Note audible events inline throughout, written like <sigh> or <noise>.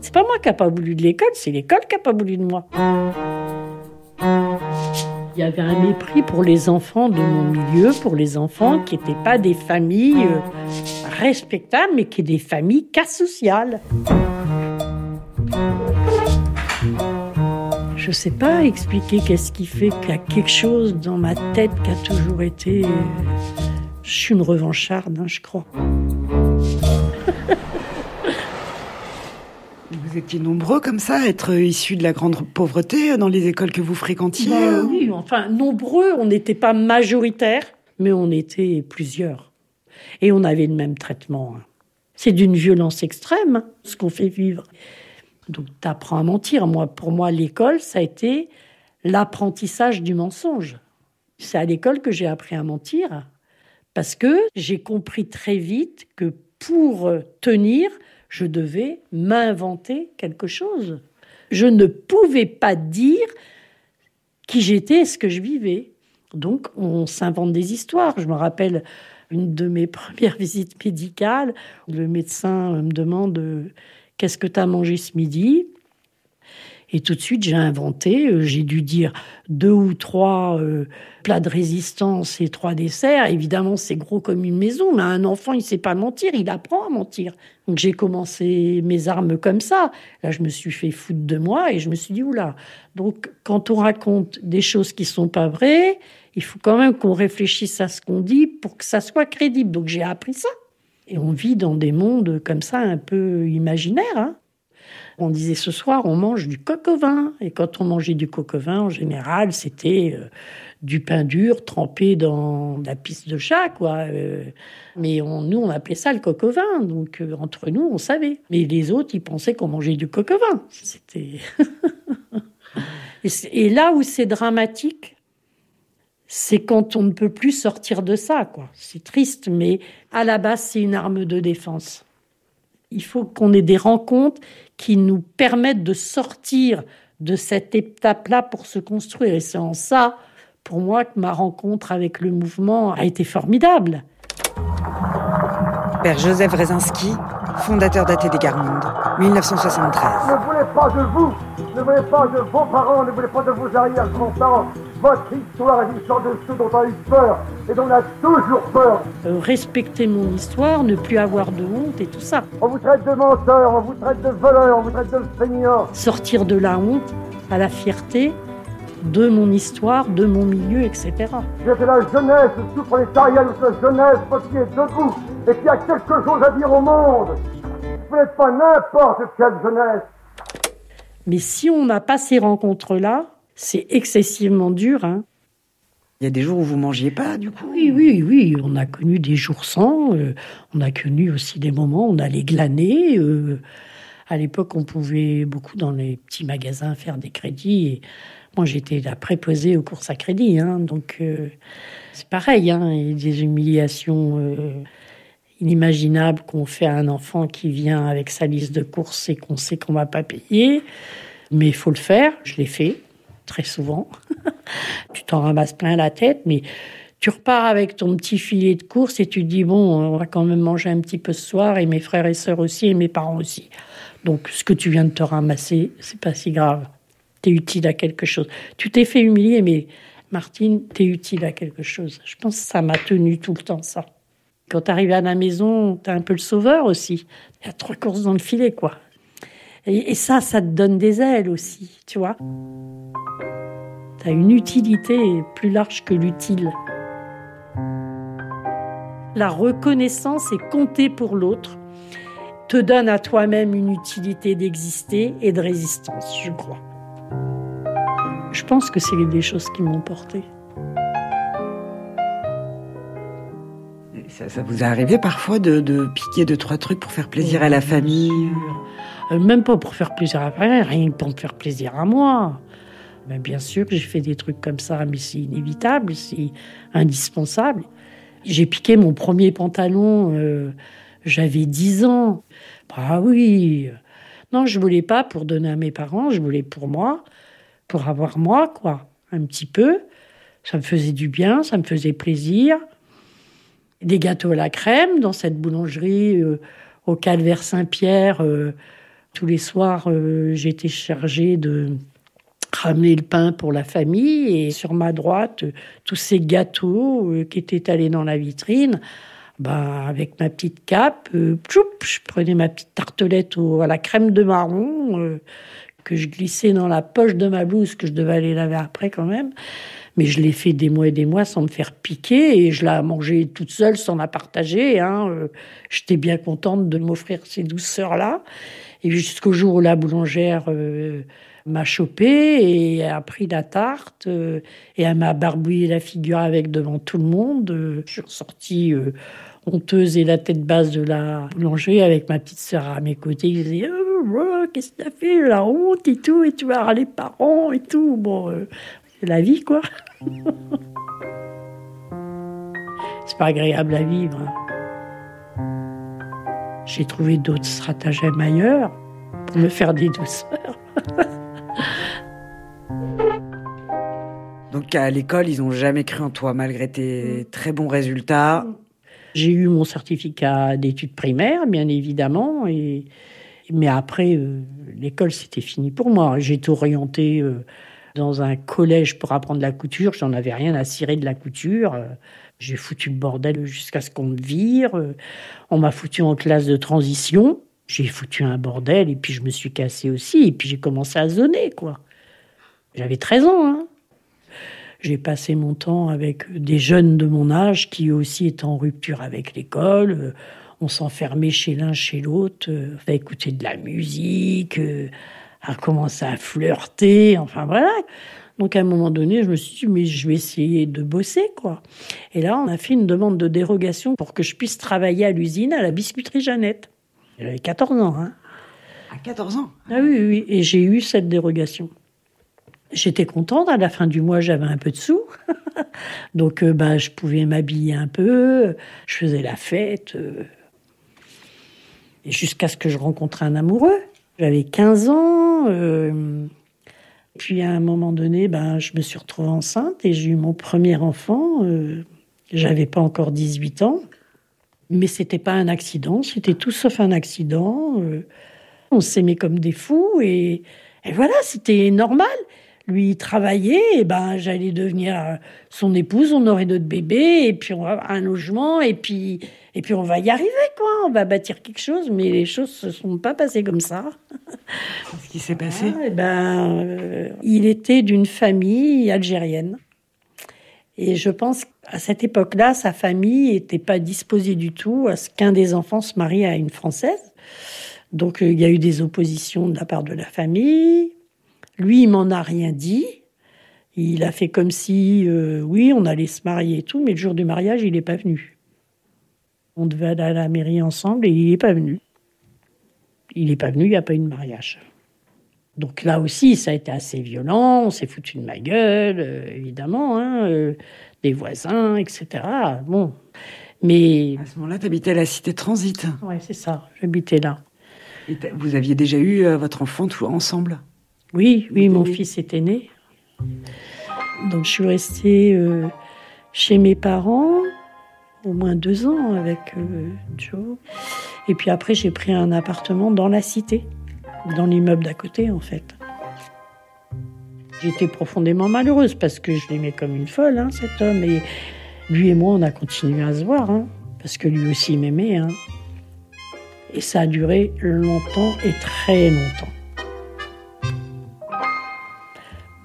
C'est pas moi qui n'ai pas voulu de l'école, c'est l'école qui n'a pas voulu de moi. Il y avait un mépris pour les enfants de mon milieu, pour les enfants qui n'étaient pas des familles euh, respectables, mais qui étaient des familles cas sociales. Je ne sais pas expliquer qu'est-ce qui fait qu'il y a quelque chose dans ma tête qui a toujours été. Euh, je suis une revancharde, hein, je crois. Vous étiez nombreux comme ça à être issus de la grande pauvreté dans les écoles que vous fréquentiez bah Oui, enfin, nombreux, on n'était pas majoritaire, mais on était plusieurs. Et on avait le même traitement. Hein. C'est d'une violence extrême, hein, ce qu'on fait vivre. Donc, tu apprends à mentir. Moi, pour moi, l'école, ça a été l'apprentissage du mensonge. C'est à l'école que j'ai appris à mentir, parce que j'ai compris très vite que pour tenir, je devais m'inventer quelque chose. Je ne pouvais pas dire qui j'étais et ce que je vivais. Donc, on s'invente des histoires. Je me rappelle une de mes <laughs> premières visites médicales. Le médecin me demande euh, Qu'est-ce que tu as mangé ce midi? Et tout de suite, j'ai inventé, euh, j'ai dû dire deux ou trois euh, plats de résistance et trois desserts. Évidemment, c'est gros comme une maison, mais un enfant, il sait pas mentir, il apprend à mentir. Donc j'ai commencé mes armes comme ça. Là, je me suis fait foutre de moi et je me suis dit, oula. Donc quand on raconte des choses qui sont pas vraies, il faut quand même qu'on réfléchisse à ce qu'on dit pour que ça soit crédible. Donc j'ai appris ça. Et on vit dans des mondes comme ça un peu imaginaires. Hein. On disait ce soir, on mange du coq au vin. Et quand on mangeait du coq au vin, en général, c'était euh, du pain dur trempé dans la piste de chat, quoi. Euh. mais nous, on appelait ça le coq au vin. Donc, euh, entre nous, on savait. Mais les autres, ils pensaient qu'on mangeait du coq au vin. C'était. <laughs> et, là où c'est dramatique, c'est quand on ne peut plus sortir de ça, quoi. C'est triste, mais à la base, c'est une arme de défense. Il faut qu'on ait des rencontres qui nous permettent de sortir de cette étape-là pour se construire. Et c'est en ça, pour moi, que ma rencontre avec le mouvement a été formidable. Père Joseph Rezinski, fondateur d'AT des Garmondes, 1973. Ne voulez pas de vous, ne voulez pas de vos parents, ne voulez pas de vos arrière-grands-parents. Votre histoire est l'histoire de ceux dont on a eu peur et dont on a toujours peur. Euh, respecter mon histoire, ne plus avoir de honte et tout ça. On vous traite de menteur, on vous traite de voleur, on vous traite de feignant. Sortir de la honte à la fierté de mon histoire, de mon milieu, etc. J'ai la jeunesse de la jeunesse qui est debout et qui a quelque chose à dire au monde. Vous n'êtes pas n'importe quelle jeunesse. Mais si on n'a pas ces rencontres-là, c'est excessivement dur. Hein. Il y a des jours où vous mangiez pas, du coup Oui, oui, oui. On a connu des jours sans. Euh, on a connu aussi des moments où on allait glaner. Euh, à l'époque, on pouvait beaucoup dans les petits magasins faire des crédits. Et moi, j'étais la préposée aux courses à crédit. Hein, donc, euh, c'est pareil. Hein, il y a des humiliations inimaginables qu'on fait à un enfant qui vient avec sa liste de courses et qu'on sait qu'on va pas payer. Mais il faut le faire. Je l'ai fait très souvent. <laughs> tu t'en ramasses plein la tête, mais tu repars avec ton petit filet de course et tu dis bon, on va quand même manger un petit peu ce soir et mes frères et sœurs aussi et mes parents aussi. Donc ce que tu viens de te ramasser, c'est pas si grave. Tu es utile à quelque chose. Tu t'es fait humilier, mais Martine, tu es utile à quelque chose. Je pense que ça m'a tenu tout le temps, ça. Quand tu arrives à la maison, tu es un peu le sauveur aussi. Il y a trois courses dans le filet, quoi. Et ça, ça te donne des ailes aussi, tu vois as une utilité plus large que l'utile. La reconnaissance et compter pour l'autre te donne à toi-même une utilité d'exister et de résistance, je crois. Je pense que c'est des choses qui m'ont porté. Ça, vous est arrivé parfois de, piquer deux, trois trucs pour faire plaisir à la famille? euh, Même pas pour faire plaisir à la famille, rien que pour me faire plaisir à moi. Bien sûr, j'ai fait des trucs comme ça, mais c'est inévitable, c'est indispensable. J'ai piqué mon premier pantalon, euh, j'avais 10 ans. Bah oui. Non, je voulais pas pour donner à mes parents, je voulais pour moi, pour avoir moi, quoi, un petit peu. Ça me faisait du bien, ça me faisait plaisir. Des gâteaux à la crème dans cette boulangerie euh, au Calvaire Saint-Pierre. Euh, Tous les soirs, j'étais chargée de ramener le pain pour la famille et sur ma droite, tous ces gâteaux euh, qui étaient allés dans la vitrine. Ben, avec ma petite cape, euh, tchoup, je prenais ma petite tartelette au- à la crème de marron euh, que je glissais dans la poche de ma blouse que je devais aller laver après quand même. Mais je l'ai fait des mois et des mois sans me faire piquer et je l'ai mangée toute seule sans la partager. Hein. Euh, J'étais bien contente de m'offrir ces douceurs-là. Et jusqu'au jour où la boulangère euh, m'a chopé et a pris la tarte euh, et elle m'a barbouillé la figure avec devant tout le monde. Euh, je suis ressortie euh, honteuse et la tête basse de la boulangerie avec ma petite sœur à mes côtés. Je disais oh, oh, Qu'est-ce que t'as fait La honte et tout, et tu vas râler parents et tout. Bon, euh, c'est la vie, quoi. <laughs> c'est pas agréable à vivre. hein. J'ai trouvé d'autres stratagèmes ailleurs pour me faire des douceurs. <laughs> Donc à l'école, ils ont jamais cru en toi malgré tes très bons résultats. J'ai eu mon certificat d'études primaires, bien évidemment, et mais après, euh, l'école c'était fini pour moi. J'ai été orientée euh, dans un collège pour apprendre la couture. J'en avais rien à cirer de la couture. Euh, J'ai foutu le bordel jusqu'à ce qu'on me vire. Euh, On m'a foutu en classe de transition. J'ai foutu un bordel et puis je me suis cassée aussi. Et puis j'ai commencé à zoner, quoi. J'avais 13 ans, hein. J'ai passé mon temps avec des jeunes de mon âge qui aussi étaient en rupture avec l'école. Euh, On s'enfermait chez l'un, chez l'autre, euh, à écouter de la musique, euh, à commencer à flirter, enfin voilà. Donc à un moment donné, je me suis dit, mais je vais essayer de bosser, quoi. Et là, on a fait une demande de dérogation pour que je puisse travailler à l'usine, à la biscuiterie Jeannette. J'avais 14 ans, hein. À 14 ans? Ah oui, oui, oui. Et j'ai eu cette dérogation. J'étais contente. À la fin du mois, j'avais un peu de sous. <laughs> Donc, euh, bah, je pouvais m'habiller un peu. Je faisais la fête. euh. Jusqu'à ce que je rencontre un amoureux. J'avais 15 ans. euh. Puis, à un moment donné, ben, je me suis retrouvée enceinte et j'ai eu mon premier enfant. euh. J'avais pas encore 18 ans. Mais c'était pas un accident. C'était tout sauf un accident. On s'aimait comme des fous et voilà, c'était normal. Lui, il travaillait, et ben, j'allais devenir euh, son épouse, on aurait notre bébé, et puis on va avoir un logement, et puis, et puis on va y arriver, quoi. On va bâtir quelque chose, mais les choses se sont pas passées comme ça. <laughs> Qu'est-ce qui s'est passé Ah, eh ben, euh, il était d'une famille algérienne. Et je pense qu'à cette époque-là, sa famille n'était pas disposée du tout à ce qu'un des enfants se marie à une Française. Donc euh, il y a eu des oppositions de la part de la famille. Lui, il m'en a rien dit. Il a fait comme si, euh, oui, on allait se marier et tout, mais le jour du mariage, il n'est pas venu. On devait aller à la mairie ensemble et il n'est pas venu. Il n'est pas venu, il n'y a pas eu de mariage. Donc là aussi, ça a été assez violent. On s'est foutu de ma gueule, euh, évidemment, hein, euh, des voisins, etc. Bon, mais À ce moment-là, tu habitais à la cité Transit. ouais, c'est ça. J'habitais là. Et vous aviez déjà eu votre enfant tous ensemble? Oui, oui, mon fils était né. Donc je suis restée euh, chez mes parents au moins deux ans avec euh, Joe. Et puis après, j'ai pris un appartement dans la cité, dans l'immeuble d'à côté, en fait. J'étais profondément malheureuse parce que je l'aimais comme une folle, hein, cet homme. Et lui et moi, on a continué à se voir, hein, parce que lui aussi m'aimait. hein. Et ça a duré longtemps et très longtemps.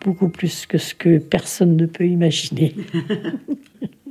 Beaucoup plus que ce que personne ne peut imaginer. <laughs>